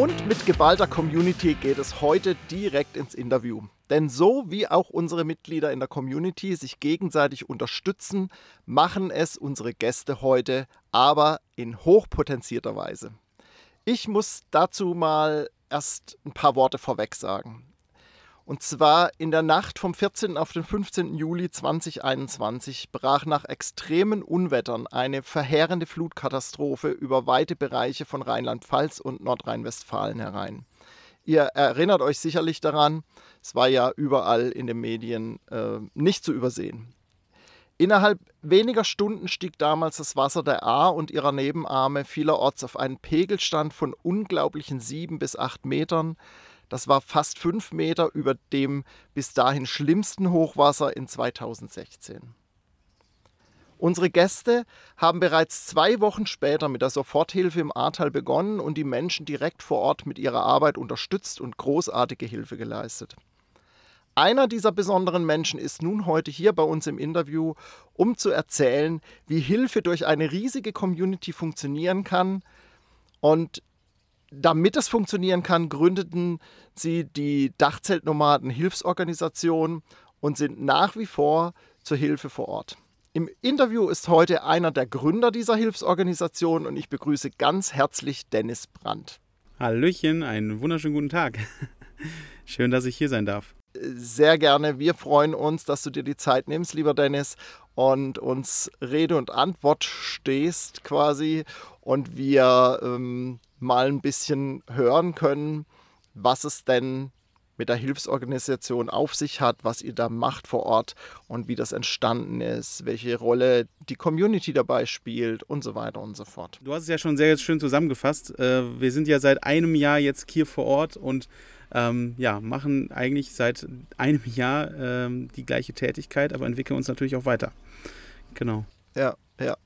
Und mit geballter Community geht es heute direkt ins Interview. Denn so wie auch unsere Mitglieder in der Community sich gegenseitig unterstützen, machen es unsere Gäste heute, aber in hochpotenzierter Weise. Ich muss dazu mal erst ein paar Worte vorweg sagen. Und zwar in der Nacht vom 14. auf den 15. Juli 2021 brach nach extremen Unwettern eine verheerende Flutkatastrophe über weite Bereiche von Rheinland-Pfalz und Nordrhein-Westfalen herein. Ihr erinnert euch sicherlich daran, es war ja überall in den Medien äh, nicht zu übersehen. Innerhalb weniger Stunden stieg damals das Wasser der A und ihrer Nebenarme vielerorts auf einen Pegelstand von unglaublichen sieben bis acht Metern. Das war fast fünf Meter über dem bis dahin schlimmsten Hochwasser in 2016. Unsere Gäste haben bereits zwei Wochen später mit der Soforthilfe im Ahrtal begonnen und die Menschen direkt vor Ort mit ihrer Arbeit unterstützt und großartige Hilfe geleistet. Einer dieser besonderen Menschen ist nun heute hier bei uns im Interview, um zu erzählen, wie Hilfe durch eine riesige Community funktionieren kann und damit es funktionieren kann, gründeten sie die Dachzeltnomaden Hilfsorganisation und sind nach wie vor zur Hilfe vor Ort. Im Interview ist heute einer der Gründer dieser Hilfsorganisation und ich begrüße ganz herzlich Dennis Brandt. Hallöchen, einen wunderschönen guten Tag. Schön, dass ich hier sein darf. Sehr gerne. Wir freuen uns, dass du dir die Zeit nimmst, lieber Dennis, und uns Rede und Antwort stehst quasi und wir ähm, mal ein bisschen hören können, was es denn mit der Hilfsorganisation auf sich hat, was ihr da macht vor Ort und wie das entstanden ist, welche Rolle die Community dabei spielt und so weiter und so fort. Du hast es ja schon sehr schön zusammengefasst. Äh, wir sind ja seit einem Jahr jetzt hier vor Ort und ähm, ja, machen eigentlich seit einem Jahr ähm, die gleiche Tätigkeit, aber entwickeln uns natürlich auch weiter. Genau. Ja, ja.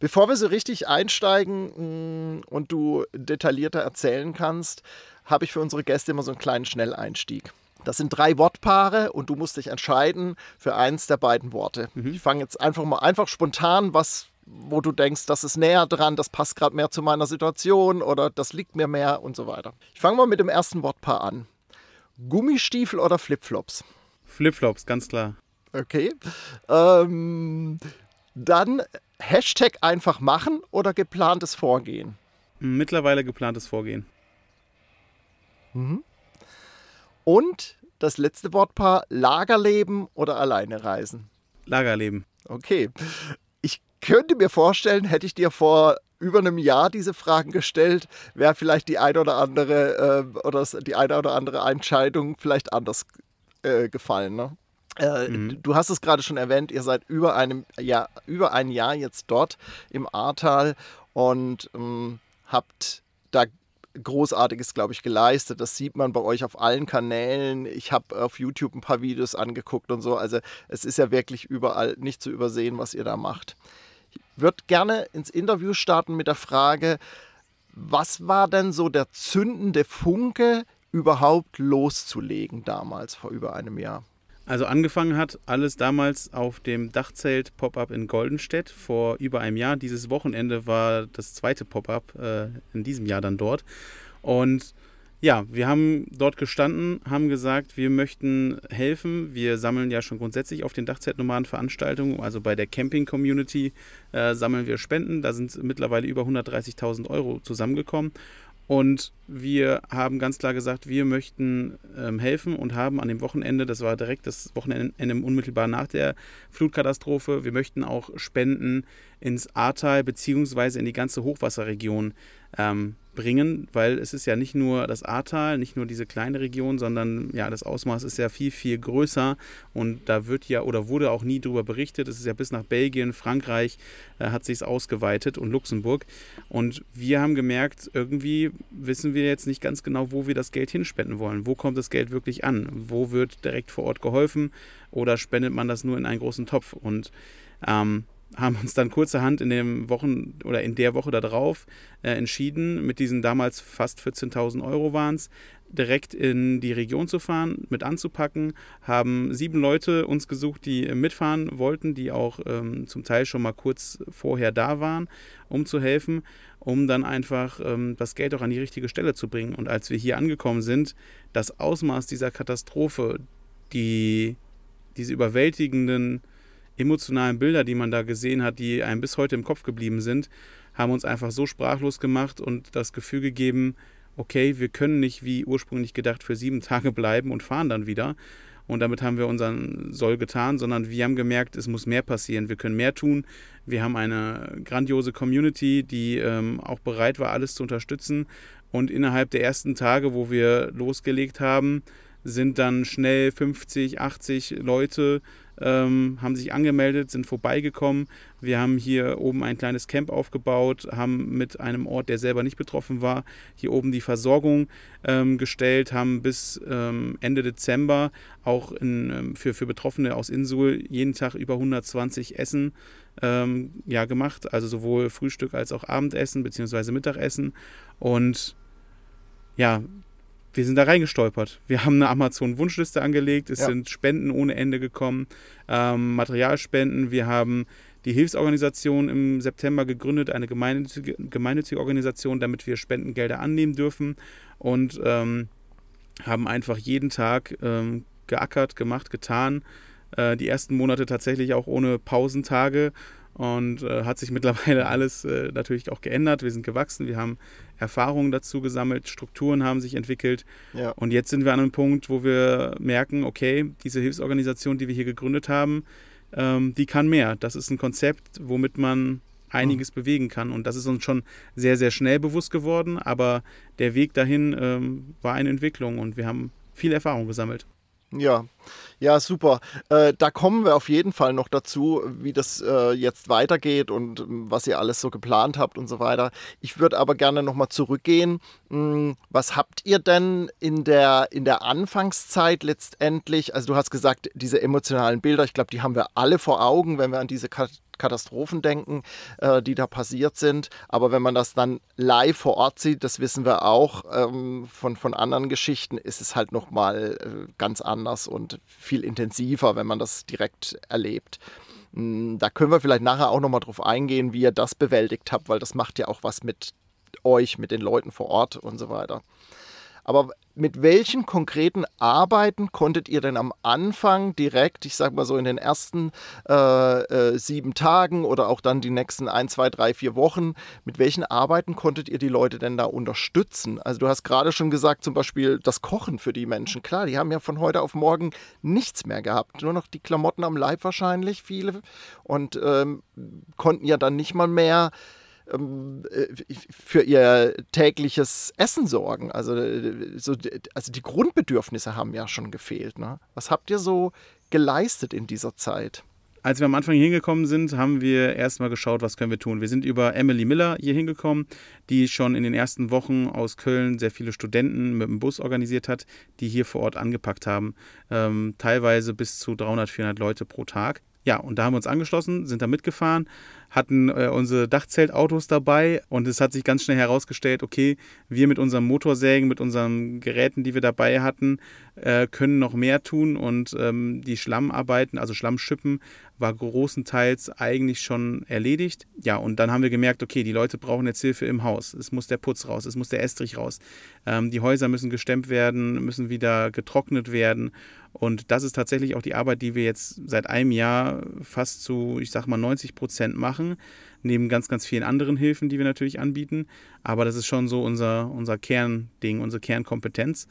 Bevor wir so richtig einsteigen mm, und du detaillierter erzählen kannst, habe ich für unsere Gäste immer so einen kleinen Schnelleinstieg. Das sind drei Wortpaare und du musst dich entscheiden für eins der beiden Worte. Mhm. Ich fange jetzt einfach mal einfach spontan, was, wo du denkst, das ist näher dran, das passt gerade mehr zu meiner Situation oder das liegt mir mehr und so weiter. Ich fange mal mit dem ersten Wortpaar an. Gummistiefel oder Flipflops? Flipflops, ganz klar. Okay. Ähm, dann Hashtag einfach machen oder geplantes Vorgehen? Mittlerweile geplantes Vorgehen. Mhm. Und das letzte Wortpaar, Lagerleben oder alleine reisen? Lagerleben. Okay. Ich könnte mir vorstellen, hätte ich dir vor über einem Jahr diese Fragen gestellt, wäre vielleicht die eine oder andere äh, oder die eine oder andere Entscheidung vielleicht anders äh, gefallen. Ne? Äh, mhm. Du hast es gerade schon erwähnt, ihr seid über, einem Jahr, über ein Jahr jetzt dort im Ahrtal und ähm, habt da Großartiges, glaube ich, geleistet. Das sieht man bei euch auf allen Kanälen. Ich habe auf YouTube ein paar Videos angeguckt und so. Also es ist ja wirklich überall nicht zu übersehen, was ihr da macht. Ich würde gerne ins Interview starten mit der Frage, was war denn so der zündende Funke, überhaupt loszulegen damals vor über einem Jahr? Also angefangen hat alles damals auf dem Dachzelt Pop-up in Goldenstedt vor über einem Jahr. Dieses Wochenende war das zweite Pop-up äh, in diesem Jahr dann dort. Und ja, wir haben dort gestanden, haben gesagt, wir möchten helfen. Wir sammeln ja schon grundsätzlich auf den Dachzeltnomaden Veranstaltungen, also bei der Camping-Community äh, sammeln wir Spenden. Da sind mittlerweile über 130.000 Euro zusammengekommen. Und wir haben ganz klar gesagt, wir möchten ähm, helfen und haben an dem Wochenende, das war direkt das Wochenende unmittelbar nach der Flutkatastrophe, wir möchten auch Spenden ins Ahrtal bzw. in die ganze Hochwasserregion ähm, bringen, weil es ist ja nicht nur das Ahrtal, nicht nur diese kleine Region, sondern ja, das Ausmaß ist ja viel, viel größer und da wird ja oder wurde auch nie darüber berichtet. Es ist ja bis nach Belgien, Frankreich äh, hat sich ausgeweitet und Luxemburg. Und wir haben gemerkt, irgendwie wissen wir jetzt nicht ganz genau, wo wir das Geld hinspenden wollen. Wo kommt das Geld wirklich an? Wo wird direkt vor Ort geholfen oder spendet man das nur in einen großen Topf? Und ähm, haben uns dann kurzerhand in den Wochen oder in der Woche darauf äh, entschieden, mit diesen damals fast 14.000 Euro waren es, direkt in die Region zu fahren, mit anzupacken, haben sieben Leute uns gesucht, die mitfahren wollten, die auch ähm, zum Teil schon mal kurz vorher da waren, um zu helfen, um dann einfach ähm, das Geld auch an die richtige Stelle zu bringen. Und als wir hier angekommen sind, das Ausmaß dieser Katastrophe, die, diese überwältigenden emotionalen Bilder, die man da gesehen hat, die einem bis heute im Kopf geblieben sind, haben uns einfach so sprachlos gemacht und das Gefühl gegeben, okay, wir können nicht wie ursprünglich gedacht für sieben Tage bleiben und fahren dann wieder. Und damit haben wir unseren Soll getan, sondern wir haben gemerkt, es muss mehr passieren. Wir können mehr tun. Wir haben eine grandiose Community, die ähm, auch bereit war, alles zu unterstützen. Und innerhalb der ersten Tage, wo wir losgelegt haben, sind dann schnell 50, 80 Leute ähm, haben sich angemeldet, sind vorbeigekommen. Wir haben hier oben ein kleines Camp aufgebaut, haben mit einem Ort, der selber nicht betroffen war, hier oben die Versorgung ähm, gestellt, haben bis ähm, Ende Dezember auch in, ähm, für, für Betroffene aus Insul jeden Tag über 120 Essen ähm, ja, gemacht, also sowohl Frühstück als auch Abendessen bzw. Mittagessen. Und ja, wir sind da reingestolpert. Wir haben eine Amazon-Wunschliste angelegt, es ja. sind Spenden ohne Ende gekommen, ähm, Materialspenden. Wir haben die Hilfsorganisation im September gegründet, eine gemeinnützige, gemeinnützige Organisation, damit wir Spendengelder annehmen dürfen und ähm, haben einfach jeden Tag ähm, geackert, gemacht, getan. Äh, die ersten Monate tatsächlich auch ohne Pausentage und äh, hat sich mittlerweile alles äh, natürlich auch geändert. Wir sind gewachsen, wir haben Erfahrungen dazu gesammelt, Strukturen haben sich entwickelt. Ja. Und jetzt sind wir an einem Punkt, wo wir merken, okay, diese Hilfsorganisation, die wir hier gegründet haben, ähm, die kann mehr. Das ist ein Konzept, womit man einiges mhm. bewegen kann. Und das ist uns schon sehr, sehr schnell bewusst geworden. Aber der Weg dahin ähm, war eine Entwicklung und wir haben viel Erfahrung gesammelt. Ja, ja, super. Äh, da kommen wir auf jeden Fall noch dazu, wie das äh, jetzt weitergeht und ähm, was ihr alles so geplant habt und so weiter. Ich würde aber gerne nochmal zurückgehen. Hm, was habt ihr denn in der, in der Anfangszeit letztendlich? Also du hast gesagt, diese emotionalen Bilder, ich glaube, die haben wir alle vor Augen, wenn wir an diese Katastrophen denken, äh, die da passiert sind. Aber wenn man das dann live vor Ort sieht, das wissen wir auch ähm, von, von anderen Geschichten, ist es halt nochmal äh, ganz anders und viel intensiver, wenn man das direkt erlebt. Hm, da können wir vielleicht nachher auch nochmal drauf eingehen, wie ihr das bewältigt habt, weil das macht ja auch was mit euch, mit den Leuten vor Ort und so weiter. Aber mit welchen konkreten Arbeiten konntet ihr denn am Anfang direkt, ich sag mal so in den ersten äh, äh, sieben Tagen oder auch dann die nächsten ein, zwei, drei, vier Wochen, mit welchen Arbeiten konntet ihr die Leute denn da unterstützen? Also du hast gerade schon gesagt, zum Beispiel das Kochen für die Menschen. Klar, die haben ja von heute auf morgen nichts mehr gehabt, nur noch die Klamotten am Leib wahrscheinlich, viele, und ähm, konnten ja dann nicht mal mehr für ihr tägliches Essen sorgen. Also, äh, so, also die Grundbedürfnisse haben ja schon gefehlt. Ne? Was habt ihr so geleistet in dieser Zeit? Als wir am Anfang hier hingekommen sind, haben wir erstmal geschaut, was können wir tun. Wir sind über Emily Miller hier hingekommen, die schon in den ersten Wochen aus Köln sehr viele Studenten mit dem Bus organisiert hat, die hier vor Ort angepackt haben. Ähm, teilweise bis zu 300, 400 Leute pro Tag. Ja, und da haben wir uns angeschlossen, sind da mitgefahren, hatten äh, unsere Dachzeltautos dabei und es hat sich ganz schnell herausgestellt, okay, wir mit unserem Motorsägen, mit unseren Geräten, die wir dabei hatten, äh, können noch mehr tun und ähm, die Schlammarbeiten, also Schlammschippen, war großenteils eigentlich schon erledigt. Ja, und dann haben wir gemerkt, okay, die Leute brauchen jetzt Hilfe im Haus. Es muss der Putz raus, es muss der Estrich raus. Ähm, die Häuser müssen gestemmt werden, müssen wieder getrocknet werden. Und das ist tatsächlich auch die Arbeit, die wir jetzt seit einem Jahr fast zu, ich sag mal, 90 Prozent machen, neben ganz, ganz vielen anderen Hilfen, die wir natürlich anbieten. Aber das ist schon so unser, unser Kernding, unsere Kernkompetenz.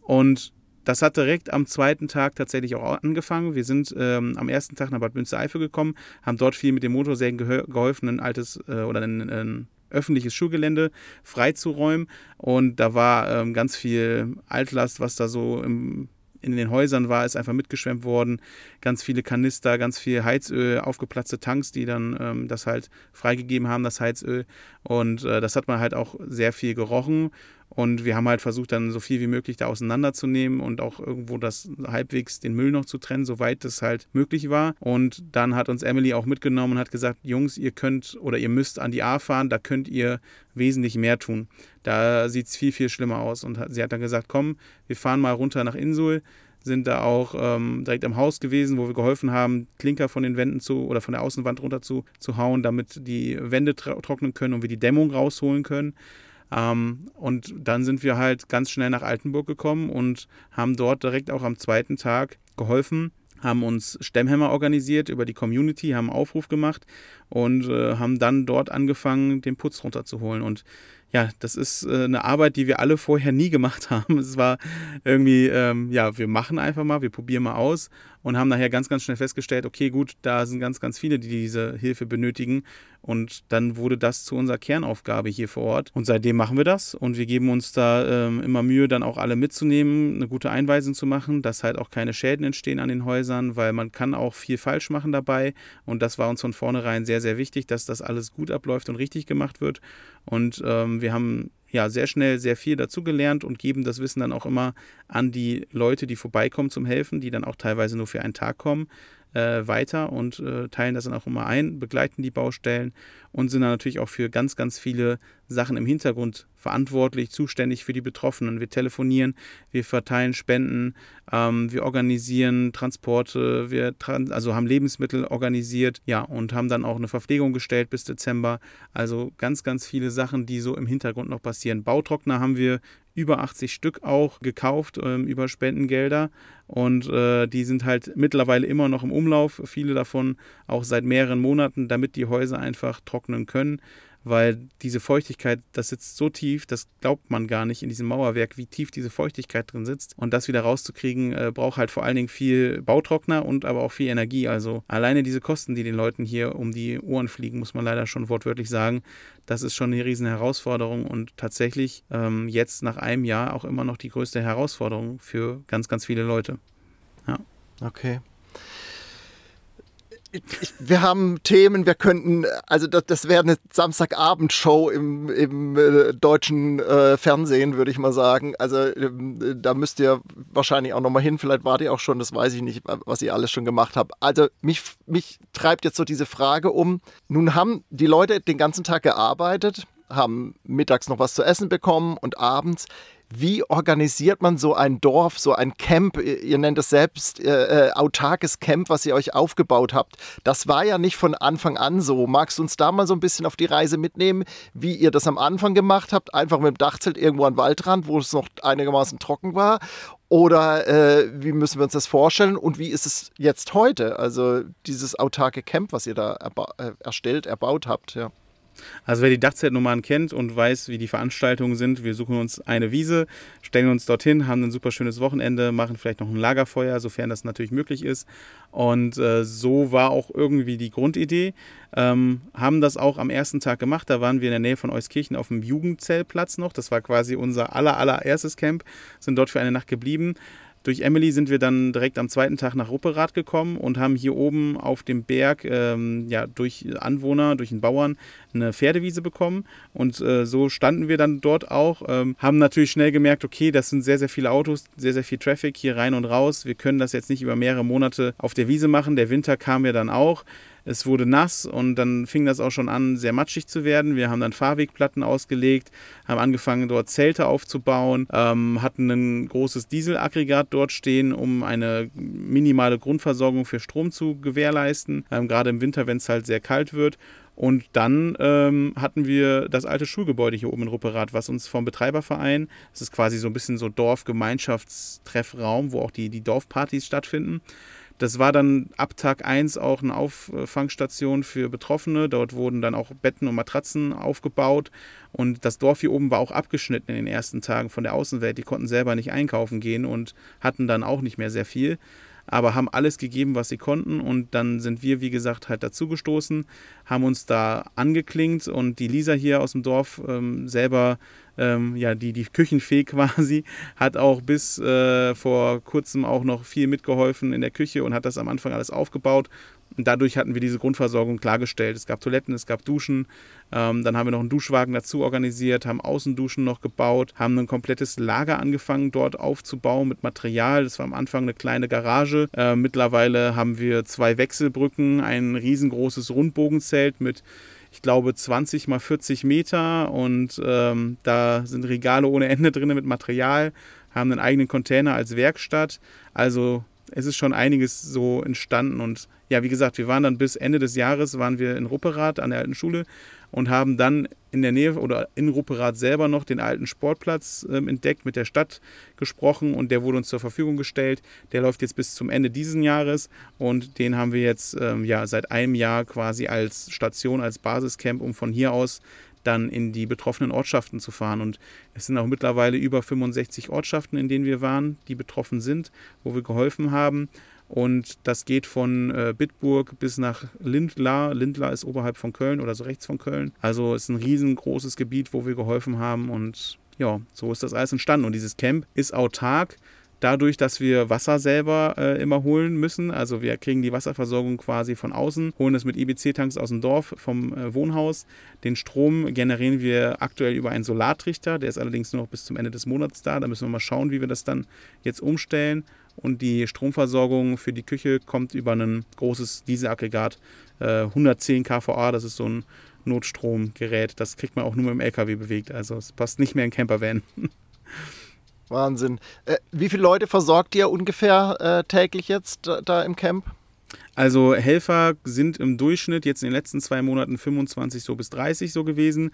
Und das hat direkt am zweiten Tag tatsächlich auch angefangen. Wir sind ähm, am ersten Tag nach Bad Münstereifel gekommen, haben dort viel mit dem Motorsägen geholfen, ein altes äh, oder ein, ein öffentliches Schulgelände freizuräumen. Und da war ähm, ganz viel Altlast, was da so im in den Häusern war, ist einfach mitgeschwemmt worden. Ganz viele Kanister, ganz viel Heizöl, aufgeplatzte Tanks, die dann ähm, das halt freigegeben haben, das Heizöl. Und äh, das hat man halt auch sehr viel gerochen. Und wir haben halt versucht, dann so viel wie möglich da auseinanderzunehmen und auch irgendwo das halbwegs den Müll noch zu trennen, soweit es halt möglich war. Und dann hat uns Emily auch mitgenommen und hat gesagt, Jungs, ihr könnt oder ihr müsst an die A fahren, da könnt ihr wesentlich mehr tun. Da sieht es viel, viel schlimmer aus. Und sie hat dann gesagt, komm, wir fahren mal runter nach Insul sind da auch ähm, direkt am Haus gewesen, wo wir geholfen haben, Klinker von den Wänden zu oder von der Außenwand runter zu, zu hauen, damit die Wände trocknen können und wir die Dämmung rausholen können. Ähm, und dann sind wir halt ganz schnell nach Altenburg gekommen und haben dort direkt auch am zweiten Tag geholfen, haben uns Stemmhämmer organisiert über die Community, haben einen Aufruf gemacht und äh, haben dann dort angefangen, den Putz runterzuholen. Und ja, das ist äh, eine Arbeit, die wir alle vorher nie gemacht haben. Es war irgendwie, ähm, ja, wir machen einfach mal, wir probieren mal aus und haben nachher ganz, ganz schnell festgestellt, okay, gut, da sind ganz, ganz viele, die diese Hilfe benötigen. Und dann wurde das zu unserer Kernaufgabe hier vor Ort. Und seitdem machen wir das und wir geben uns da ähm, immer Mühe, dann auch alle mitzunehmen, eine gute Einweisung zu machen, dass halt auch keine Schäden entstehen an den Häusern, weil man kann auch viel falsch machen dabei. Und das war uns von vornherein sehr, sehr wichtig, dass das alles gut abläuft und richtig gemacht wird. Und ähm, wir haben ja sehr schnell sehr viel dazugelernt und geben das Wissen dann auch immer an die Leute, die vorbeikommen zum Helfen, die dann auch teilweise nur für einen Tag kommen äh, weiter und äh, teilen das dann auch immer ein, begleiten die Baustellen und sind dann natürlich auch für ganz, ganz viele Sachen im Hintergrund verantwortlich, zuständig für die Betroffenen. Wir telefonieren, wir verteilen Spenden, ähm, wir organisieren Transporte, wir tran also haben Lebensmittel organisiert, ja, und haben dann auch eine Verpflegung gestellt bis Dezember. Also ganz, ganz viele Sachen, die so im Hintergrund noch passieren. Bautrockner haben wir über 80 Stück auch gekauft ähm, über Spendengelder. Und äh, die sind halt mittlerweile immer noch im Umlauf, viele davon auch seit mehreren Monaten, damit die Häuser einfach trocknen können weil diese Feuchtigkeit, das sitzt so tief, das glaubt man gar nicht in diesem Mauerwerk, wie tief diese Feuchtigkeit drin sitzt. Und das wieder rauszukriegen, äh, braucht halt vor allen Dingen viel Bautrockner und aber auch viel Energie. Also alleine diese Kosten, die den Leuten hier um die Ohren fliegen, muss man leider schon wortwörtlich sagen, das ist schon eine riesen Herausforderung und tatsächlich ähm, jetzt nach einem Jahr auch immer noch die größte Herausforderung für ganz, ganz viele Leute. Ja. Okay wir haben Themen, wir könnten, also das, das wäre eine Samstagabendshow im, im äh, deutschen äh, Fernsehen, würde ich mal sagen. Also äh, da müsst ihr wahrscheinlich auch nochmal hin, vielleicht wart ihr auch schon, das weiß ich nicht, was ihr alles schon gemacht habt. Also mich, mich treibt jetzt so diese Frage um, nun haben die Leute den ganzen Tag gearbeitet, haben mittags noch was zu essen bekommen und abends wie organisiert man so ein Dorf, so ein Camp? Ihr nennt es selbst äh, äh, autarkes Camp, was ihr euch aufgebaut habt. Das war ja nicht von Anfang an so. Magst du uns da mal so ein bisschen auf die Reise mitnehmen, wie ihr das am Anfang gemacht habt? Einfach mit dem Dachzelt irgendwo an Waldrand, wo es noch einigermaßen trocken war? Oder äh, wie müssen wir uns das vorstellen und wie ist es jetzt heute? Also dieses autarke Camp, was ihr da erba äh, erstellt, erbaut habt, ja. Also wer die Dachzeltnummern kennt und weiß, wie die Veranstaltungen sind, wir suchen uns eine Wiese, stellen uns dorthin, haben ein super schönes Wochenende, machen vielleicht noch ein Lagerfeuer, sofern das natürlich möglich ist. Und äh, so war auch irgendwie die Grundidee. Ähm, haben das auch am ersten Tag gemacht. Da waren wir in der Nähe von Euskirchen auf dem Jugendzellplatz noch. Das war quasi unser aller, allererstes Camp. Sind dort für eine Nacht geblieben. Durch Emily sind wir dann direkt am zweiten Tag nach Rupperath gekommen und haben hier oben auf dem Berg ähm, ja, durch Anwohner, durch den Bauern eine Pferdewiese bekommen. Und äh, so standen wir dann dort auch, ähm, haben natürlich schnell gemerkt, okay, das sind sehr, sehr viele Autos, sehr, sehr viel Traffic hier rein und raus. Wir können das jetzt nicht über mehrere Monate auf der Wiese machen. Der Winter kam ja dann auch. Es wurde nass und dann fing das auch schon an, sehr matschig zu werden. Wir haben dann Fahrwegplatten ausgelegt, haben angefangen, dort Zelte aufzubauen, ähm, hatten ein großes Dieselaggregat dort stehen, um eine minimale Grundversorgung für Strom zu gewährleisten, ähm, gerade im Winter, wenn es halt sehr kalt wird. Und dann ähm, hatten wir das alte Schulgebäude hier oben in Rupperath, was uns vom Betreiberverein, das ist quasi so ein bisschen so Dorfgemeinschaftstreffraum, wo auch die, die Dorfpartys stattfinden, das war dann ab Tag 1 auch eine Auffangstation für Betroffene. Dort wurden dann auch Betten und Matratzen aufgebaut. Und das Dorf hier oben war auch abgeschnitten in den ersten Tagen von der Außenwelt. Die konnten selber nicht einkaufen gehen und hatten dann auch nicht mehr sehr viel aber haben alles gegeben, was sie konnten. Und dann sind wir, wie gesagt, halt dazugestoßen, haben uns da angeklingt und die Lisa hier aus dem Dorf ähm, selber, ähm, ja, die, die Küchenfee quasi, hat auch bis äh, vor kurzem auch noch viel mitgeholfen in der Küche und hat das am Anfang alles aufgebaut Und dadurch hatten wir diese Grundversorgung klargestellt. Es gab Toiletten, es gab Duschen. Ähm, dann haben wir noch einen Duschwagen dazu organisiert, haben Außenduschen noch gebaut, haben ein komplettes Lager angefangen dort aufzubauen mit Material. Das war am Anfang eine kleine Garage. Äh, mittlerweile haben wir zwei Wechselbrücken, ein riesengroßes Rundbogenzelt mit ich glaube, 20 mal 40 Meter und ähm, da sind Regale ohne Ende drin mit Material, haben einen eigenen Container als Werkstatt. Also es ist schon einiges so entstanden und ja, wie gesagt, wir waren dann bis Ende des Jahres waren wir in Rupperath an der alten Schule und haben dann in der Nähe oder in Rupperath selber noch den alten Sportplatz äh, entdeckt, mit der Stadt gesprochen und der wurde uns zur Verfügung gestellt. Der läuft jetzt bis zum Ende dieses Jahres und den haben wir jetzt ähm, ja seit einem Jahr quasi als Station, als Basiscamp, um von hier aus dann in die betroffenen Ortschaften zu fahren. Und es sind auch mittlerweile über 65 Ortschaften, in denen wir waren, die betroffen sind, wo wir geholfen haben. Und das geht von äh, Bitburg bis nach Lindlar. Lindlar ist oberhalb von Köln oder so rechts von Köln. Also ist ein riesengroßes Gebiet, wo wir geholfen haben. Und ja, so ist das alles entstanden. Und dieses Camp ist autark dadurch, dass wir Wasser selber äh, immer holen müssen. Also wir kriegen die Wasserversorgung quasi von außen, holen es mit IBC-Tanks aus dem Dorf, vom äh, Wohnhaus. Den Strom generieren wir aktuell über einen Solartrichter, der ist allerdings nur noch bis zum Ende des Monats da. Da müssen wir mal schauen, wie wir das dann jetzt umstellen und die Stromversorgung für die Küche kommt über ein großes Dieselaggregat, äh, 110 kVA, das ist so ein Notstromgerät, das kriegt man auch nur mit dem LKW bewegt, also es passt nicht mehr in Campervan. Wahnsinn. Äh, wie viele Leute versorgt ihr ungefähr äh, täglich jetzt da, da im Camp? Also Helfer sind im Durchschnitt jetzt in den letzten zwei Monaten 25 so bis 30 so gewesen.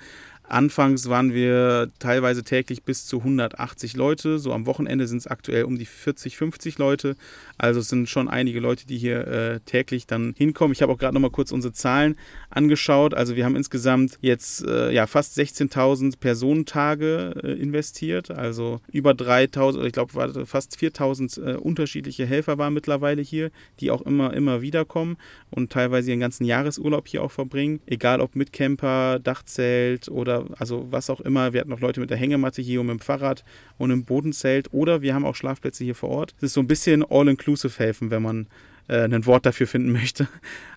Anfangs waren wir teilweise täglich bis zu 180 Leute. So am Wochenende sind es aktuell um die 40, 50 Leute. Also es sind schon einige Leute, die hier äh, täglich dann hinkommen. Ich habe auch gerade noch mal kurz unsere Zahlen angeschaut. Also wir haben insgesamt jetzt äh, ja, fast 16.000 Personentage äh, investiert. Also über 3.000, ich glaube fast 4.000 äh, unterschiedliche Helfer waren mittlerweile hier, die auch immer, immer wieder kommen und teilweise ihren ganzen Jahresurlaub hier auch verbringen. Egal ob mit Camper, Dachzelt oder oder also was auch immer. Wir hatten noch Leute mit der Hängematte hier und mit dem Fahrrad und im Bodenzelt oder wir haben auch Schlafplätze hier vor Ort. Es ist so ein bisschen all-inclusive helfen, wenn man äh, ein Wort dafür finden möchte.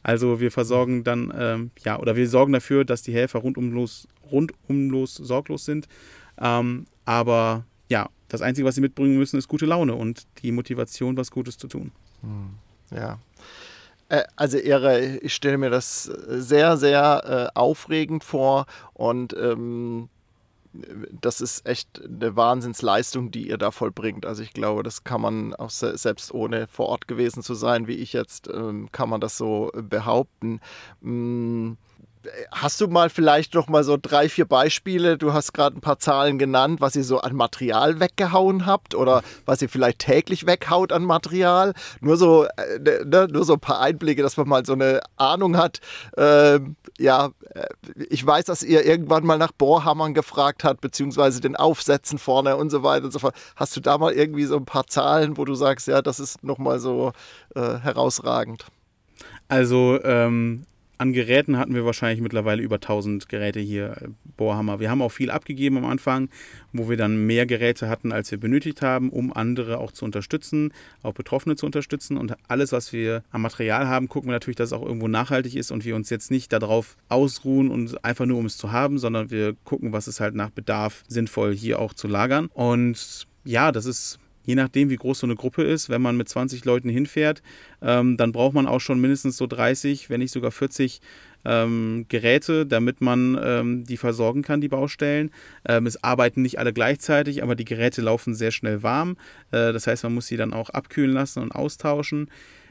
Also wir versorgen dann, ähm, ja, oder wir sorgen dafür, dass die Helfer rundumlos, rundumlos sorglos sind. Ähm, aber ja, das Einzige, was sie mitbringen müssen, ist gute Laune und die Motivation, was Gutes zu tun. Hm, ja. Äh, also Ehre, ich stelle mir das sehr, sehr äh, aufregend vor und ähm, das ist echt eine Wahnsinnsleistung, die ihr da vollbringt. Also ich glaube, das kann man auch se selbst ohne vor Ort gewesen zu sein, wie ich jetzt, ähm, kann man das so behaupten. Ähm, Hast du mal vielleicht noch mal so drei, vier Beispiele? Du hast gerade ein paar Zahlen genannt, was ihr so an Material weggehauen habt oder was ihr vielleicht täglich weghaut an Material. Nur so, äh, ne, ne nur so ein paar Einblicke, dass man mal so eine Ahnung hat. Ähm, ja, äh, ich weiß, dass ihr irgendwann mal nach Bohrhammern gefragt habt, beziehungsweise den Aufsätzen vorne und so weiter und so fort. Hast du da mal irgendwie so ein paar Zahlen, wo du sagst, ja, das ist noch mal so äh, herausragend? Also ähm, an Geräten hatten wir wahrscheinlich mittlerweile über 1000 Geräte hier, äh, Bohrhammer. Wir haben auch viel abgegeben am Anfang, wo wir dann mehr Geräte hatten, als wir benötigt haben, um andere auch zu unterstützen, auch Betroffene zu unterstützen. Und alles, was wir am Material haben, gucken wir natürlich, dass es auch irgendwo nachhaltig ist und wir uns jetzt nicht darauf ausruhen und einfach nur um es zu haben, sondern wir gucken, was ist halt nach Bedarf sinnvoll hier auch zu lagern. Und ja, das ist je nachdem, wie groß so eine Gruppe ist, wenn man mit 20 Leuten hinfährt, ähm, dann braucht man auch schon mindestens so 30, wenn nicht sogar 40 ähm, Geräte, damit man ähm, die versorgen kann, die Baustellen. Ähm, es arbeiten nicht alle gleichzeitig, aber die Geräte laufen sehr schnell warm. Äh, das heißt, man muss sie dann auch abkühlen lassen und austauschen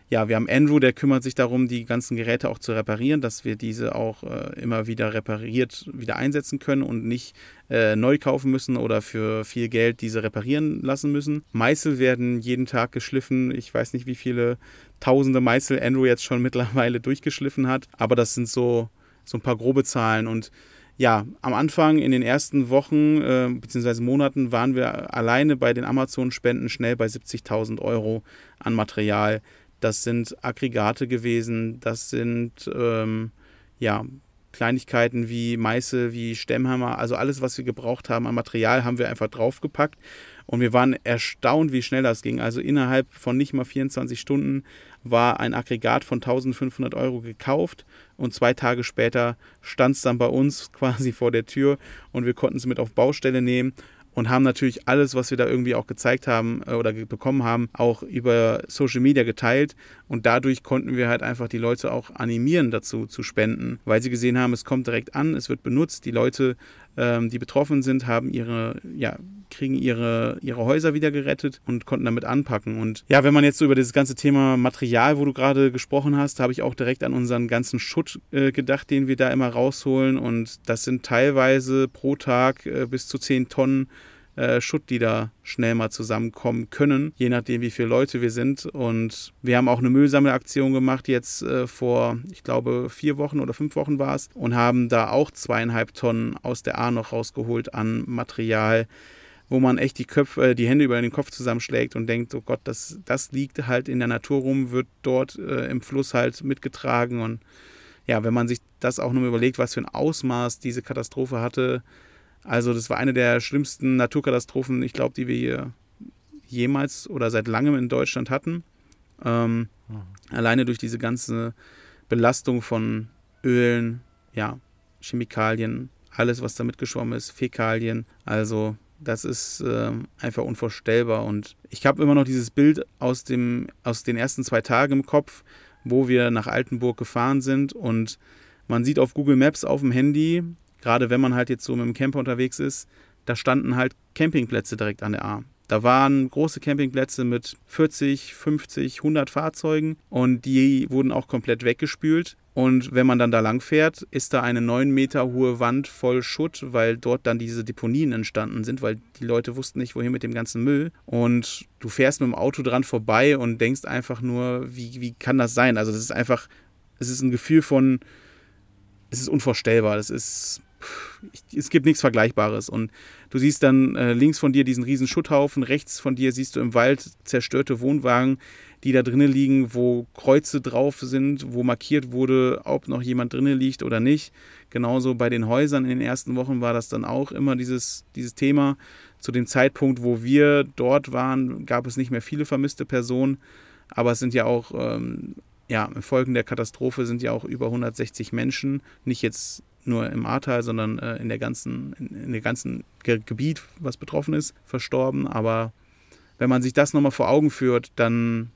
ja, wir haben Andrew, der kümmert sich darum, die ganzen Geräte auch zu reparieren, dass wir diese auch äh, immer wieder repariert wieder einsetzen können und nicht äh, neu kaufen müssen oder für viel Geld diese reparieren lassen müssen. Meißel werden jeden Tag geschliffen. Ich weiß nicht, wie viele tausende Meißel Andrew jetzt schon mittlerweile durchgeschliffen hat, aber das sind so, so ein paar grobe Zahlen und ja, am Anfang in den ersten Wochen äh, bzw. Monaten waren wir alleine bei den Amazon-Spenden schnell bei 70.000 Euro an Material das sind Aggregate gewesen, das sind ähm, ja, Kleinigkeiten wie Meißel, wie Stemmhammer, also alles, was wir gebraucht haben an Material, haben wir einfach draufgepackt. Und wir waren erstaunt, wie schnell das ging. Also innerhalb von nicht mal 24 Stunden war ein Aggregat von 1500 Euro gekauft und zwei Tage später stand es dann bei uns quasi vor der Tür und wir konnten es mit auf Baustelle nehmen und haben natürlich alles, was wir da irgendwie auch gezeigt haben äh, oder bekommen haben, auch über Social Media geteilt. Und dadurch konnten wir halt einfach die Leute auch animieren dazu zu spenden, weil sie gesehen haben, es kommt direkt an, es wird benutzt, die Leute, ähm, die betroffen sind, haben ihre, ja, kriegen ihre, ihre Häuser wieder gerettet und konnten damit anpacken. Und ja, wenn man jetzt so über dieses ganze Thema Material, wo du gerade gesprochen hast, habe ich auch direkt an unseren ganzen Schutt äh, gedacht, den wir da immer rausholen. Und das sind teilweise pro Tag äh, bis zu 10 Tonnen äh, Schutt, die da schnell mal zusammenkommen können, je nachdem, wie viele Leute wir sind. Und wir haben auch eine Müllsammelaktion gemacht, jetzt äh, vor, ich glaube, vier Wochen oder fünf Wochen war es, und haben da auch zweieinhalb Tonnen aus der A noch rausgeholt an Material wo man echt die Köpfe, äh, die Hände über den Kopf zusammenschlägt und denkt, oh Gott, das, das liegt halt in der Natur rum, wird dort äh, im Fluss halt mitgetragen. Und ja, wenn man sich das auch nur überlegt, was für ein Ausmaß diese Katastrophe hatte, also das war eine der schlimmsten Naturkatastrophen, ich glaube, die wir hier jemals oder seit langem in Deutschland hatten. Ähm, mhm. Alleine durch diese ganze Belastung von Ölen, ja, Chemikalien, alles, was da mitgeschwommen ist, Fäkalien. Also das ist äh, einfach unvorstellbar. Und ich habe immer noch dieses Bild aus, dem, aus den ersten zwei Tagen im Kopf, wo wir nach Altenburg gefahren sind und man sieht auf Google Maps auf dem Handy, gerade wenn man halt jetzt so mit dem Camper unterwegs ist, da standen halt Campingplätze direkt an der A. Da waren große Campingplätze mit 40, 50, 100 Fahrzeugen und die wurden auch komplett weggespült. Und wenn man dann da lang fährt, ist da eine 9 Meter hohe Wand voll Schutt, weil dort dann diese Deponien entstanden sind, weil die Leute wussten nicht, wohin mit dem ganzen Müll. Und du fährst mit dem Auto dran vorbei und denkst einfach nur, wie, wie kann das sein? Also das ist einfach, es ist ein Gefühl von, es ist unvorstellbar. Das ist es gibt nichts Vergleichbares. Und du siehst dann äh, links von dir diesen riesen Schutthaufen, rechts von dir siehst du im Wald zerstörte Wohnwagen, die da drinnen liegen, wo Kreuze drauf sind, wo markiert wurde, ob noch jemand drinnen liegt oder nicht. Genauso bei den Häusern in den ersten Wochen war das dann auch immer dieses, dieses Thema. Zu dem Zeitpunkt, wo wir dort waren, gab es nicht mehr viele vermisste Personen, aber es sind ja auch ähm, ja, im Folgen der Katastrophe sind ja auch über 160 Menschen, nicht jetzt nur im Ahrtal, sondern äh, in der ganzen, in, in der ganzen Ge Gebiet, was betroffen ist, verstorben. Aber wenn man sich das nochmal vor Augen führt, dann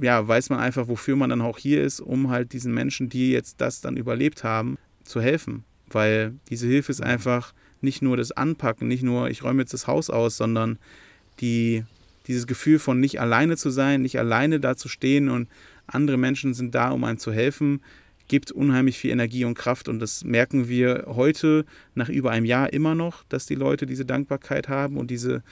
ja, weiß man einfach, wofür man dann auch hier ist, um halt diesen Menschen, die jetzt das dann überlebt haben, zu helfen. Weil diese Hilfe ist einfach nicht nur das Anpacken, nicht nur, ich räume jetzt das Haus aus, sondern die, dieses Gefühl von nicht alleine zu sein, nicht alleine da zu stehen und andere Menschen sind da, um einem zu helfen, gibt unheimlich viel Energie und Kraft. Und das merken wir heute nach über einem Jahr immer noch, dass die Leute diese Dankbarkeit haben und diese,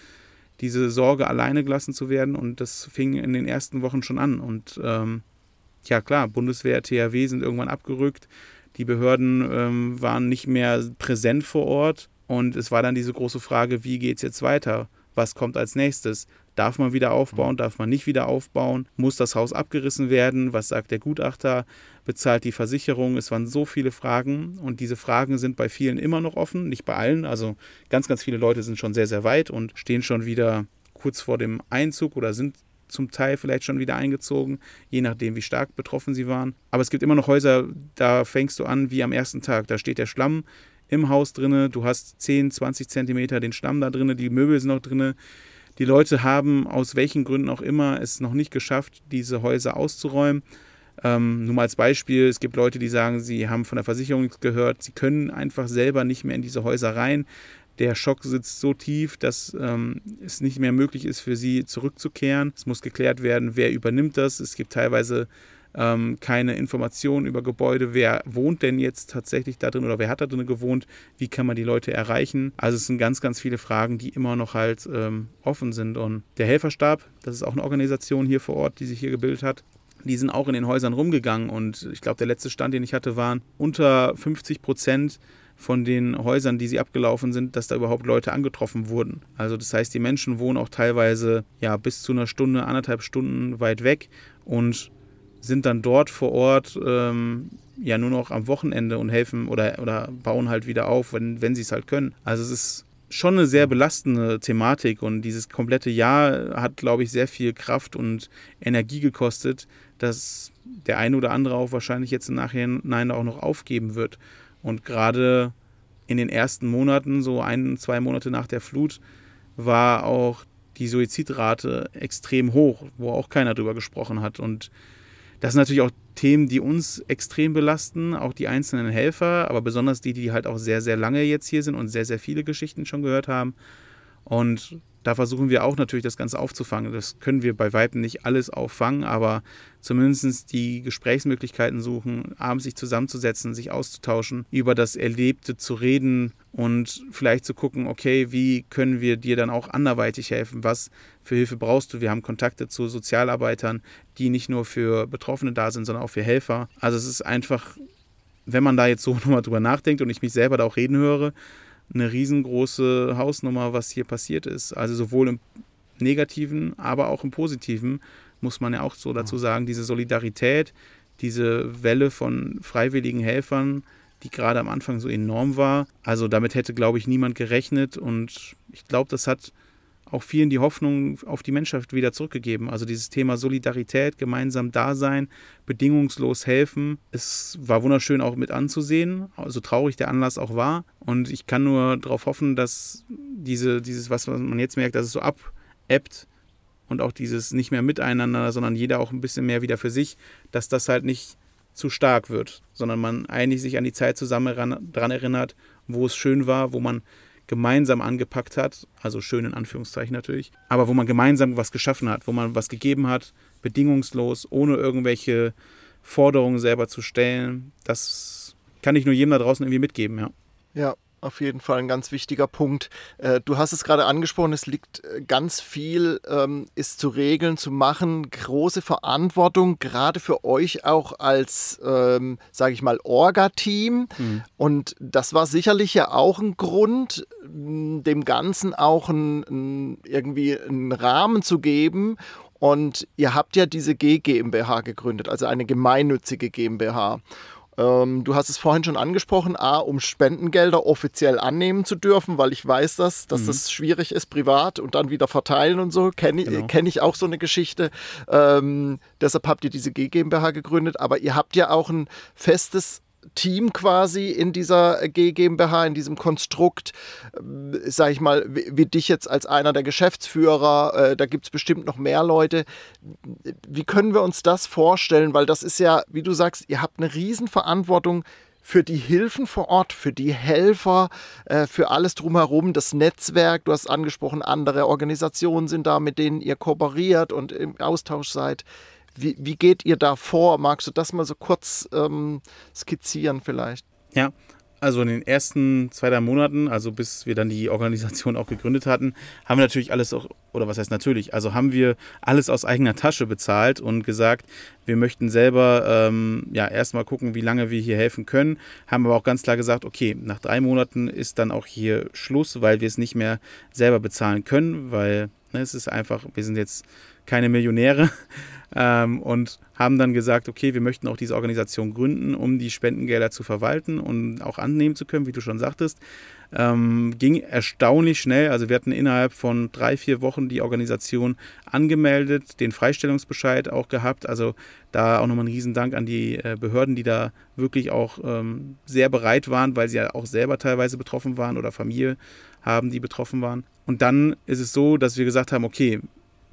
diese Sorge, alleine gelassen zu werden. Und das fing in den ersten Wochen schon an. Und ähm, ja klar, Bundeswehr, THW sind irgendwann abgerückt. Die Behörden ähm, waren nicht mehr präsent vor Ort. Und es war dann diese große Frage, wie geht es jetzt weiter? Was kommt als nächstes? Darf man wieder aufbauen? Darf man nicht wieder aufbauen? Muss das Haus abgerissen werden? Was sagt der Gutachter? Bezahlt die Versicherung? Es waren so viele Fragen und diese Fragen sind bei vielen immer noch offen, nicht bei allen. Also ganz, ganz viele Leute sind schon sehr, sehr weit und stehen schon wieder kurz vor dem Einzug oder sind zum Teil vielleicht schon wieder eingezogen, je nachdem, wie stark betroffen sie waren. Aber es gibt immer noch Häuser, da fängst du an wie am ersten Tag. Da steht der Schlamm im Haus drinne, du hast 10, 20 Zentimeter den Schlamm da drinne, die Möbel sind noch drinne, die Leute haben aus welchen Gründen auch immer es noch nicht geschafft, diese Häuser auszuräumen. Ähm, nur mal als Beispiel, es gibt Leute, die sagen, sie haben von der Versicherung gehört, sie können einfach selber nicht mehr in diese Häuser rein. Der Schock sitzt so tief, dass ähm, es nicht mehr möglich ist, für sie zurückzukehren. Es muss geklärt werden, wer übernimmt das. Es gibt teilweise ähm, keine Informationen über Gebäude, wer wohnt denn jetzt tatsächlich da drin oder wer hat da drin gewohnt, wie kann man die Leute erreichen. Also es sind ganz, ganz viele Fragen, die immer noch halt ähm, offen sind. Und der Helferstab, das ist auch eine Organisation hier vor Ort, die sich hier gebildet hat, die sind auch in den Häusern rumgegangen und ich glaube, der letzte Stand, den ich hatte, waren unter 50 Prozent von den Häusern, die sie abgelaufen sind, dass da überhaupt Leute angetroffen wurden. Also das heißt, die Menschen wohnen auch teilweise ja bis zu einer Stunde, anderthalb Stunden weit weg und sind dann dort vor Ort ähm, ja nur noch am Wochenende und helfen oder, oder bauen halt wieder auf, wenn, wenn sie es halt können. Also es ist schon eine sehr belastende Thematik und dieses komplette Jahr hat, glaube ich, sehr viel Kraft und Energie gekostet, dass der eine oder andere auch wahrscheinlich jetzt im Nachhinein auch noch aufgeben wird. Und gerade in den ersten Monaten, so ein, zwei Monate nach der Flut, war auch die Suizidrate extrem hoch, wo auch keiner drüber gesprochen hat. Und das sind natürlich auch Themen, die uns extrem belasten, auch die einzelnen Helfer, aber besonders die, die halt auch sehr, sehr lange jetzt hier sind und sehr, sehr viele Geschichten schon gehört haben. Und da versuchen wir auch natürlich das Ganze aufzufangen. Das können wir bei Weitem nicht alles auffangen, aber zumindest die Gesprächsmöglichkeiten suchen, abends sich zusammenzusetzen, sich auszutauschen, über das Erlebte zu reden und vielleicht zu gucken, okay, wie können wir dir dann auch anderweitig helfen? Was für Hilfe brauchst du? Wir haben Kontakte zu Sozialarbeitern, die nicht nur für Betroffene da sind, sondern auch für Helfer. Also es ist einfach, wenn man da jetzt so nochmal drüber nachdenkt und ich mich selber da auch reden höre, eine riesengroße Hausnummer, was hier passiert ist. Also sowohl im Negativen, aber auch im Positiven, muss man ja auch so dazu sagen, diese Solidarität, diese Welle von freiwilligen Helfern, die gerade am Anfang so enorm war. Also damit hätte, glaube ich, niemand gerechnet und ich glaube, das hat auch vielen die Hoffnung auf die Menschheit wieder zurückgegeben. Also dieses Thema Solidarität, gemeinsam Dasein, bedingungslos helfen. Es war wunderschön auch mit anzusehen, so traurig der Anlass auch war. Und ich kann nur darauf hoffen, dass diese, dieses, was man jetzt merkt, dass es so abebbt und auch dieses nicht mehr miteinander, sondern jeder auch ein bisschen mehr wieder für sich, dass das halt nicht zu stark wird, sondern man eigentlich sich an die Zeit zusammen dran erinnert, wo es schön war, wo man gemeinsam angepackt hat, also schön in Anführungszeichen natürlich, aber wo man gemeinsam was geschaffen hat, wo man was gegeben hat, bedingungslos, ohne irgendwelche Forderungen selber zu stellen. Das kann ich nur jedem da draußen irgendwie mitgeben, ja. Ja, auf jeden Fall ein ganz wichtiger Punkt. Äh, du hast es gerade angesprochen, es liegt äh, ganz viel, ähm, ist zu regeln, zu machen, große Verantwortung, gerade für euch auch als, ähm, sage ich mal, Orga-Team. Mhm. Und das war sicherlich ja auch ein Grund, dem Ganzen auch ein, ein, irgendwie einen Rahmen zu geben. Und ihr habt ja diese G GmbH gegründet, also eine gemeinnützige GmbH. Ähm, du hast es vorhin schon angesprochen, A, um Spendengelder offiziell annehmen zu dürfen, weil ich weiß das, dass mhm. das schwierig ist, privat und dann wieder verteilen und so. Kenne genau. kenn ich auch so eine Geschichte. Ähm, deshalb habt ihr diese G GmbH gegründet, aber ihr habt ja auch ein festes Team quasi in dieser G GmbH, in diesem Konstrukt, äh, sage ich mal, wie, wie, dich jetzt als einer der Geschäftsführer, äh, da gibt es bestimmt noch mehr Leute. Wie können wir uns das vorstellen? Weil das ist ja, wie du sagst, ihr habt eine Riesenverantwortung für die Hilfen vor Ort, für die Helfer, äh, für alles drumherum, das Netzwerk. Du hast angesprochen, andere Organisationen sind da, mit denen ihr kooperiert und im Austausch seid. Wie, wie geht ihr da vor? Magst du das mal so kurz ähm, skizzieren vielleicht? Ja, also in den ersten zwei, drei Monaten, also bis wir dann die Organisation auch gegründet hatten, haben wir natürlich alles auch, oder was heißt natürlich, also haben wir alles aus eigener Tasche bezahlt und gesagt, wir möchten selber ähm, ja erstmal gucken, wie lange wir hier helfen können, haben aber auch ganz klar gesagt, okay, nach drei Monaten ist dann auch hier Schluss, weil wir es nicht mehr selber bezahlen können, weil ne, es ist einfach, wir sind jetzt keine Millionäre ähm, und haben dann gesagt, okay, wir möchten auch diese Organisation gründen, um die Spendengelder zu verwalten und auch annehmen zu können, wie du schon sagtest. Ähm, ging erstaunlich schnell. Also wir hatten innerhalb von drei, vier Wochen die Organisation angemeldet, den Freistellungsbescheid auch gehabt. Also da auch nochmal ein Riesendank an die äh, Behörden, die da wirklich auch ähm, sehr bereit waren, weil sie ja auch selber teilweise betroffen waren oder Familie haben, die betroffen waren. Und dann ist es so, dass wir gesagt haben, okay,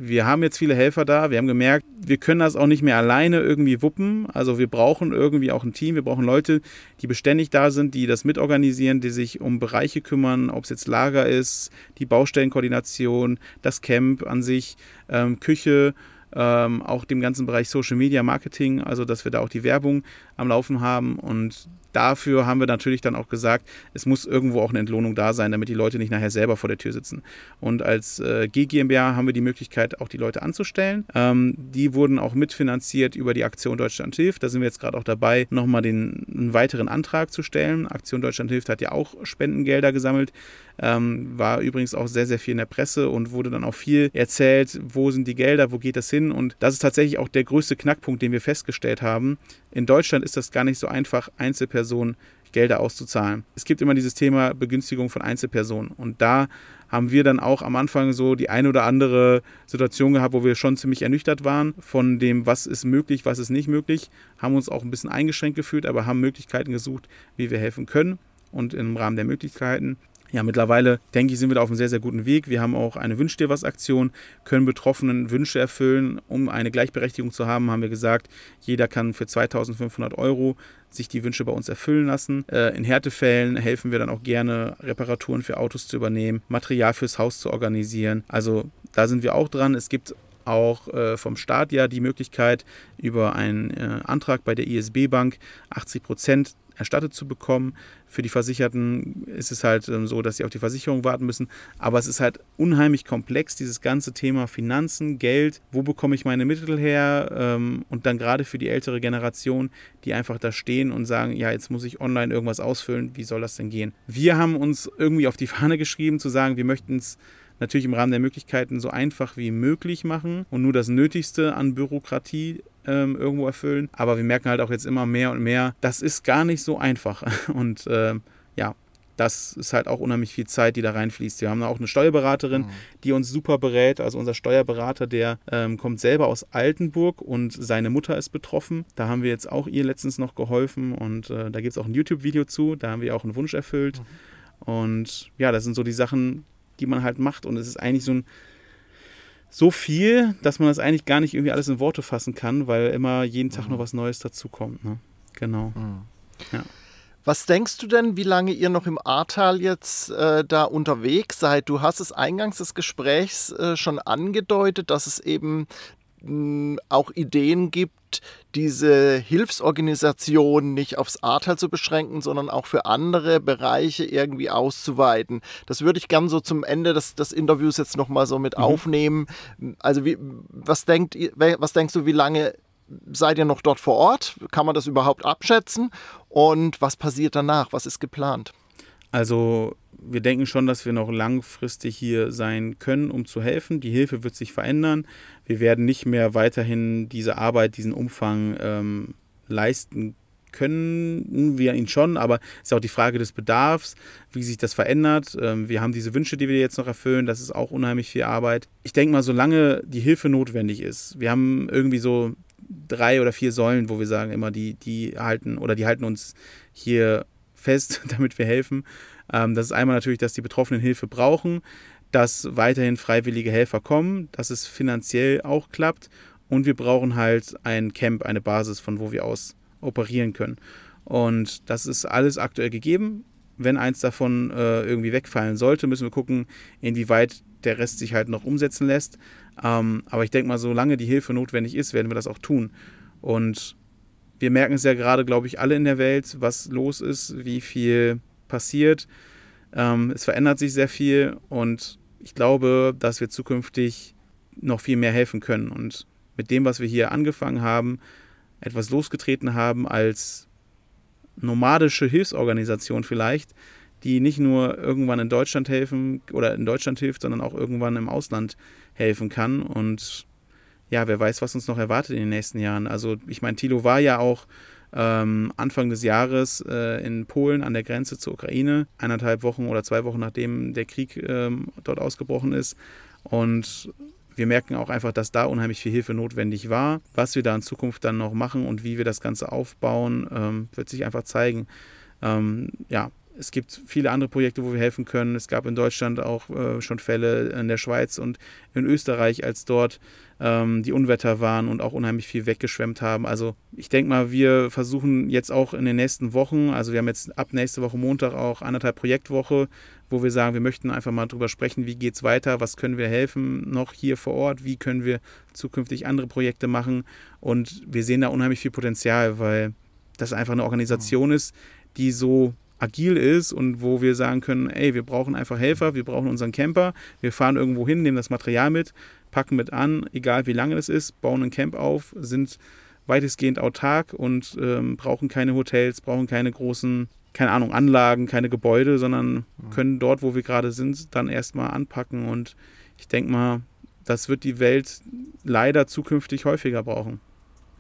wir haben jetzt viele Helfer da. Wir haben gemerkt, wir können das auch nicht mehr alleine irgendwie wuppen. Also wir brauchen irgendwie auch ein Team. Wir brauchen Leute, die beständig da sind, die das mitorganisieren, die sich um Bereiche kümmern, ob es jetzt Lager ist, die Baustellenkoordination, das Camp an sich, ähm, Küche, ähm, auch dem ganzen Bereich Social Media Marketing, also dass wir da auch die Werbung am Laufen haben und dafür haben wir natürlich dann auch gesagt, es muss irgendwo auch eine Entlohnung da sein, damit die Leute nicht nachher selber vor der Tür sitzen. Und als äh, GmbH haben wir die Möglichkeit, auch die Leute anzustellen. Ähm, die wurden auch mitfinanziert über die Aktion Deutschland hilft. Da sind wir jetzt gerade auch dabei, nochmal den einen weiteren Antrag zu stellen. Aktion Deutschland hilft hat ja auch Spendengelder gesammelt. Ähm, war übrigens auch sehr, sehr viel in der Presse und wurde dann auch viel erzählt, wo sind die Gelder, wo geht das hin. Und das ist tatsächlich auch der größte Knackpunkt, den wir festgestellt haben. In Deutschland ist das gar nicht so einfach, Einzelpersonen Gelder auszuzahlen. Es gibt immer dieses Thema Begünstigung von Einzelpersonen. Und da haben wir dann auch am Anfang so die eine oder andere Situation gehabt, wo wir schon ziemlich ernüchtert waren von dem, was ist möglich, was ist nicht möglich, haben uns auch ein bisschen eingeschränkt gefühlt, aber haben Möglichkeiten gesucht, wie wir helfen können und im Rahmen der Möglichkeiten ja, mittlerweile denke ich, sind wir da auf einem sehr, sehr guten Weg. Wir haben auch eine Wünsch dir was Aktion, können Betroffenen Wünsche erfüllen. Um eine Gleichberechtigung zu haben, haben wir gesagt, jeder kann für 2500 Euro sich die Wünsche bei uns erfüllen lassen. Äh, in Härtefällen helfen wir dann auch gerne, Reparaturen für Autos zu übernehmen, Material fürs Haus zu organisieren. Also da sind wir auch dran. Es gibt auch äh, vom Staat ja die Möglichkeit, über einen äh, Antrag bei der ISB Bank 80 Prozent erstattet zu bekommen. Für die Versicherten ist es halt ähm, so, dass sie auf die Versicherung warten müssen. Aber es ist halt unheimlich komplex, dieses ganze Thema Finanzen, Geld, wo bekomme ich meine Mittel her? Ähm, und dann gerade für die ältere Generation, die einfach da stehen und sagen, ja, jetzt muss ich online irgendwas ausfüllen, wie soll das denn gehen? Wir haben uns irgendwie auf die Fahne geschrieben, zu sagen, wir möchten es natürlich im Rahmen der Möglichkeiten so einfach wie möglich machen und nur das Nötigste an Bürokratie ähm, irgendwo erfüllen. Aber wir merken halt auch jetzt immer mehr und mehr, das ist gar nicht so einfach. Und äh, ja, das ist halt auch unheimlich viel Zeit, die da reinfließt. Wir haben auch eine Steuerberaterin, mhm. die uns super berät. Also unser Steuerberater, der ähm, kommt selber aus Altenburg und seine Mutter ist betroffen. Da haben wir jetzt auch ihr letztens noch geholfen und äh, da gibt es auch ein YouTube-Video zu. Da haben wir auch einen Wunsch erfüllt. Mhm. Und ja, das sind so die Sachen, die man halt macht. Und es ist eigentlich so ein so viel, dass man das eigentlich gar nicht irgendwie alles in Worte fassen kann, weil immer jeden Tag mhm. noch was Neues dazukommt. Ne? Genau. Mhm. Ja. Was denkst du denn, wie lange ihr noch im Ahrtal jetzt äh, da unterwegs seid? Du hast es eingangs des Gesprächs äh, schon angedeutet, dass es eben auch Ideen gibt, diese Hilfsorganisation nicht aufs Ahrtal zu beschränken, sondern auch für andere Bereiche irgendwie auszuweiten. Das würde ich gern so zum Ende des, des Interviews jetzt nochmal so mit mhm. aufnehmen. Also wie, was, denkt, was denkst du, wie lange seid ihr noch dort vor Ort? Kann man das überhaupt abschätzen? Und was passiert danach? Was ist geplant? Also wir denken schon, dass wir noch langfristig hier sein können, um zu helfen. Die Hilfe wird sich verändern. Wir werden nicht mehr weiterhin diese Arbeit, diesen Umfang ähm, leisten können wir ihn schon, aber es ist auch die Frage des Bedarfs, wie sich das verändert. Ähm, wir haben diese Wünsche, die wir jetzt noch erfüllen, das ist auch unheimlich viel Arbeit. Ich denke mal, solange die Hilfe notwendig ist, wir haben irgendwie so drei oder vier Säulen, wo wir sagen immer, die, die halten oder die halten uns hier fest, damit wir helfen. Ähm, das ist einmal natürlich, dass die Betroffenen Hilfe brauchen, dass weiterhin freiwillige Helfer kommen, dass es finanziell auch klappt und wir brauchen halt ein Camp, eine Basis, von wo wir aus operieren können. Und das ist alles aktuell gegeben. Wenn eins davon äh, irgendwie wegfallen sollte, müssen wir gucken, inwieweit der Rest sich halt noch umsetzen lässt. Ähm, aber ich denke mal, solange die Hilfe notwendig ist, werden wir das auch tun. Und wir merken es ja gerade, glaube ich, alle in der Welt, was los ist, wie viel passiert. Ähm, es verändert sich sehr viel und ich glaube, dass wir zukünftig noch viel mehr helfen können. Und mit dem, was wir hier angefangen haben, etwas losgetreten haben als nomadische Hilfsorganisation vielleicht, die nicht nur irgendwann in Deutschland helfen oder in Deutschland hilft, sondern auch irgendwann im Ausland helfen kann. Und ja, wer weiß, was uns noch erwartet in den nächsten Jahren. Also ich meine, Tilo war ja auch ähm, Anfang des Jahres äh, in Polen an der Grenze zur Ukraine, eineinhalb Wochen oder zwei Wochen nachdem der Krieg ähm, dort ausgebrochen ist. Und wir merken auch einfach, dass da unheimlich viel Hilfe notwendig war. Was wir da in Zukunft dann noch machen und wie wir das Ganze aufbauen, ähm, wird sich einfach zeigen. Ähm, ja, es gibt viele andere Projekte, wo wir helfen können. Es gab in Deutschland auch äh, schon Fälle in der Schweiz und in Österreich, als dort ähm, die Unwetter waren und auch unheimlich viel weggeschwemmt haben. Also ich denke mal, wir versuchen jetzt auch in den nächsten Wochen, also wir haben jetzt ab nächste Woche Montag auch anderthalb Projektwoche, wo wir sagen, wir möchten einfach mal drüber sprechen, wie geht es weiter, was können wir helfen noch hier vor Ort, wie können wir zukünftig andere Projekte machen. Und wir sehen da unheimlich viel Potenzial, weil das einfach eine Organisation mhm. ist, die so agil ist und wo wir sagen können, ey, wir brauchen einfach Helfer, wir brauchen unseren Camper, wir fahren irgendwo hin, nehmen das Material mit, packen mit an, egal wie lange es ist, bauen ein Camp auf, sind weitestgehend autark und ähm, brauchen keine Hotels, brauchen keine großen, keine Ahnung, Anlagen, keine Gebäude, sondern können dort, wo wir gerade sind, dann erstmal anpacken und ich denke mal, das wird die Welt leider zukünftig häufiger brauchen.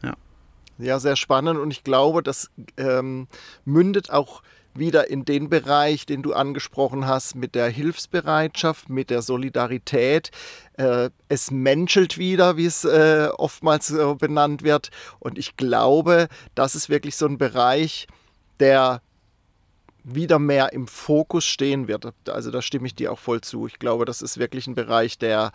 Ja. ja, sehr spannend und ich glaube, das ähm, mündet auch wieder in den Bereich, den du angesprochen hast, mit der Hilfsbereitschaft, mit der Solidarität. Äh, es menschelt wieder, wie es äh, oftmals benannt wird. Und ich glaube, das ist wirklich so ein Bereich, der wieder mehr im Fokus stehen wird. Also da stimme ich dir auch voll zu. Ich glaube, das ist wirklich ein Bereich, der,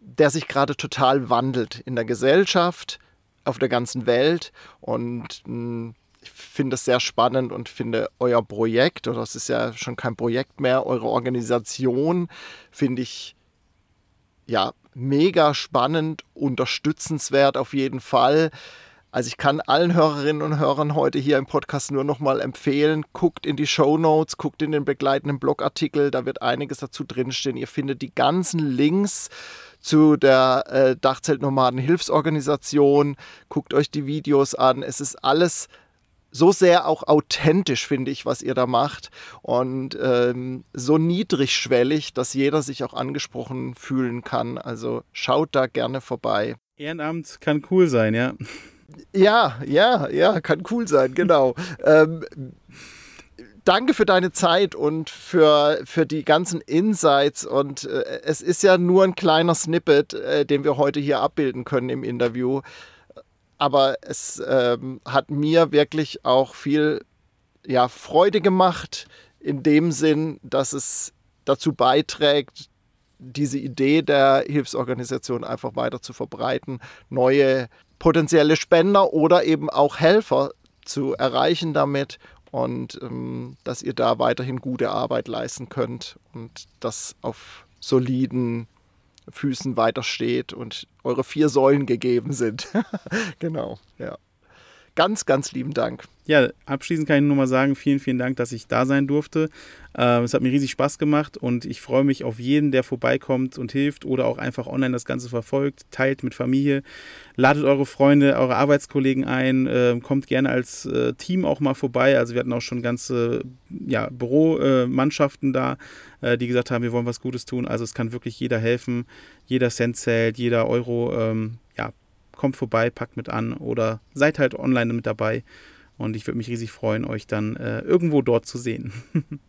der sich gerade total wandelt in der Gesellschaft, auf der ganzen Welt. Und mh, hm, ich finde es sehr spannend und finde euer Projekt, oder es ist ja schon kein Projekt mehr, eure Organisation finde ich ja mega spannend, unterstützenswert auf jeden Fall. Also ich kann allen Hörerinnen und Hörern heute hier im Podcast nur noch mal empfehlen, guckt in die Show Notes, guckt in den begleitenden Blogartikel, da wird einiges dazu drinstehen. Ihr findet die ganzen Links zu der äh, Dachzeltnomaden Hilfsorganisation, guckt euch die Videos an. Es ist alles so sehr auch authentisch, finde ich, was ihr da macht. Und ähm, so niedrigschwellig, dass jeder sich auch angesprochen fühlen kann. Also schaut da gerne vorbei. Ehrenamt kann cool sein, ja. Ja, ja, ja, kann cool sein, genau. ähm, danke für deine Zeit und für, für die ganzen Insights. Und äh, es ist ja nur ein kleiner Snippet, äh, den wir heute hier abbilden können im Interview aber es ähm, hat mir wirklich auch viel ja, Freude gemacht, in dem Sinn, dass es dazu beiträgt, diese Idee der Hilfsorganisation einfach weiter zu verbreiten, neue potenzielle Spender oder eben auch Helfer zu erreichen damit und ähm, dass ihr da weiterhin gute Arbeit leisten könnt und das auf soliden Füßen weiter steht und eure vier Säulen gegeben sind. genau, ja. Ganz, ganz lieben Dank. Ja, abschließend kann ich nur mal sagen, vielen, vielen Dank, dass ich da sein durfte. Ähm, es hat mir riesig Spaß gemacht und ich freue mich auf jeden, der vorbeikommt und hilft oder auch einfach online das Ganze verfolgt, teilt mit Familie, ladet eure Freunde, eure Arbeitskollegen ein, äh, kommt gerne als äh, Team auch mal vorbei. Also wir hatten auch schon ganze ja, Büromannschaften da, äh, die gesagt haben, wir wollen was Gutes tun. Also es kann wirklich jeder helfen, jeder Cent zählt, jeder Euro. Ähm, ja, kommt vorbei, packt mit an oder seid halt online mit dabei. Und ich würde mich riesig freuen, euch dann äh, irgendwo dort zu sehen.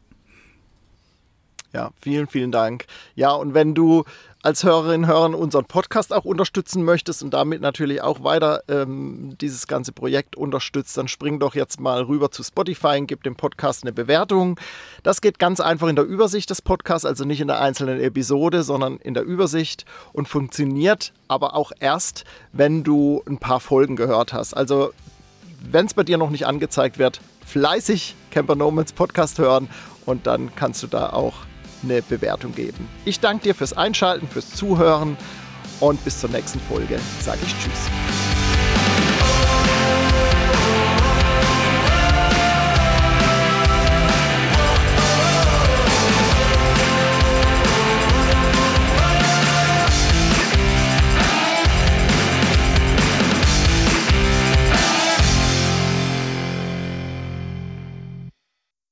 ja, vielen, vielen Dank. Ja, und wenn du als Hörerin, Hörer unseren Podcast auch unterstützen möchtest und damit natürlich auch weiter ähm, dieses ganze Projekt unterstützt, dann spring doch jetzt mal rüber zu Spotify und gib dem Podcast eine Bewertung. Das geht ganz einfach in der Übersicht des Podcasts, also nicht in der einzelnen Episode, sondern in der Übersicht und funktioniert aber auch erst, wenn du ein paar Folgen gehört hast. Also wenn es bei dir noch nicht angezeigt wird, fleißig Camper Nomads Podcast hören und dann kannst du da auch eine Bewertung geben. Ich danke dir fürs Einschalten, fürs Zuhören und bis zur nächsten Folge sage ich Tschüss.